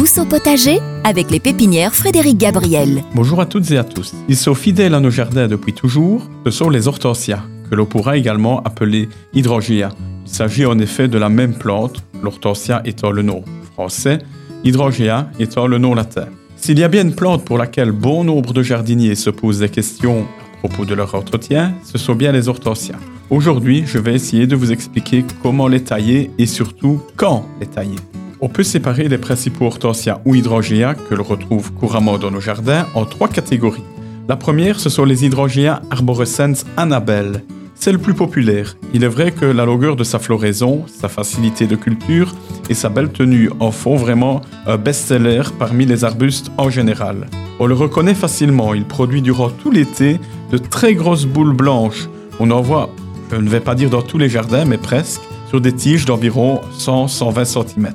tous au potager avec les pépinières Frédéric Gabriel. Bonjour à toutes et à tous. Ils sont fidèles à nos jardins depuis toujours. Ce sont les hortensias, que l'on pourra également appeler hydrangeas. Il s'agit en effet de la même plante, l'hortensia étant le nom français, hydrangea étant le nom latin. S'il y a bien une plante pour laquelle bon nombre de jardiniers se posent des questions à propos de leur entretien, ce sont bien les hortensias. Aujourd'hui, je vais essayer de vous expliquer comment les tailler et surtout quand les tailler. On peut séparer les principaux hortensias ou hydrangea que l'on retrouve couramment dans nos jardins en trois catégories. La première, ce sont les hydrangea arborescens Annabelle. C'est le plus populaire. Il est vrai que la longueur de sa floraison, sa facilité de culture et sa belle tenue en font vraiment un best-seller parmi les arbustes en général. On le reconnaît facilement, il produit durant tout l'été de très grosses boules blanches. On en voit, je ne vais pas dire dans tous les jardins, mais presque, sur des tiges d'environ 100-120 cm.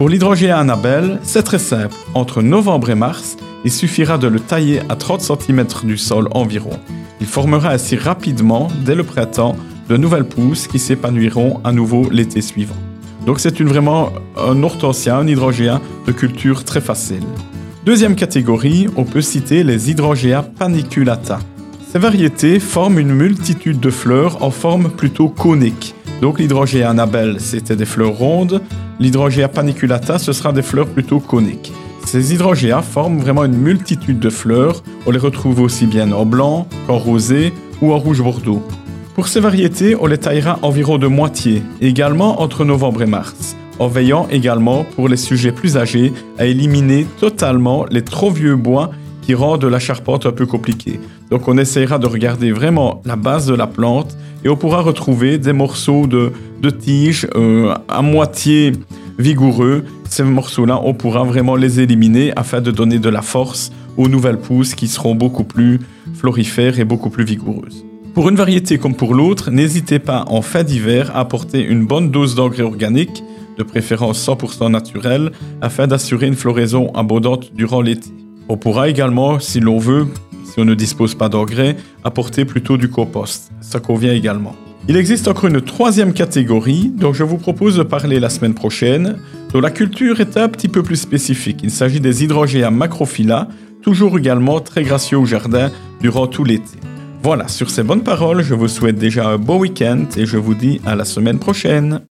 Pour l'hydrogène Annabelle, c'est très simple. Entre novembre et mars, il suffira de le tailler à 30 cm du sol environ. Il formera ainsi rapidement, dès le printemps, de nouvelles pousses qui s'épanouiront à nouveau l'été suivant. Donc c'est une vraiment un hortensia, un hydrogéa de culture très facile. Deuxième catégorie, on peut citer les hydrogea paniculata. Ces variétés forment une multitude de fleurs en forme plutôt conique. Donc l'hydrogea Annabelle, c'était des fleurs rondes, l'hydrogea paniculata, ce sera des fleurs plutôt coniques. Ces hydrogéas forment vraiment une multitude de fleurs. On les retrouve aussi bien en blanc qu'en rosé ou en rouge bordeaux. Pour ces variétés, on les taillera environ de moitié, également entre novembre et mars, en veillant également pour les sujets plus âgés à éliminer totalement les trop vieux bois qui rendent la charpente un peu compliquée. Donc on essaiera de regarder vraiment la base de la plante et on pourra retrouver des morceaux de, de tiges euh, à moitié vigoureux. Ces morceaux-là, on pourra vraiment les éliminer afin de donner de la force aux nouvelles pousses qui seront beaucoup plus florifères et beaucoup plus vigoureuses. Pour une variété comme pour l'autre, n'hésitez pas en fin d'hiver à apporter une bonne dose d'engrais organique, de préférence 100% naturel, afin d'assurer une floraison abondante durant l'été. On pourra également, si l'on veut, si on ne dispose pas d'engrais, apporter plutôt du compost. Ça convient également. Il existe encore une troisième catégorie dont je vous propose de parler la semaine prochaine, dont la culture est un petit peu plus spécifique. Il s'agit des hydrogéas macrophylla, toujours également très gracieux au jardin durant tout l'été. Voilà, sur ces bonnes paroles, je vous souhaite déjà un beau week-end et je vous dis à la semaine prochaine.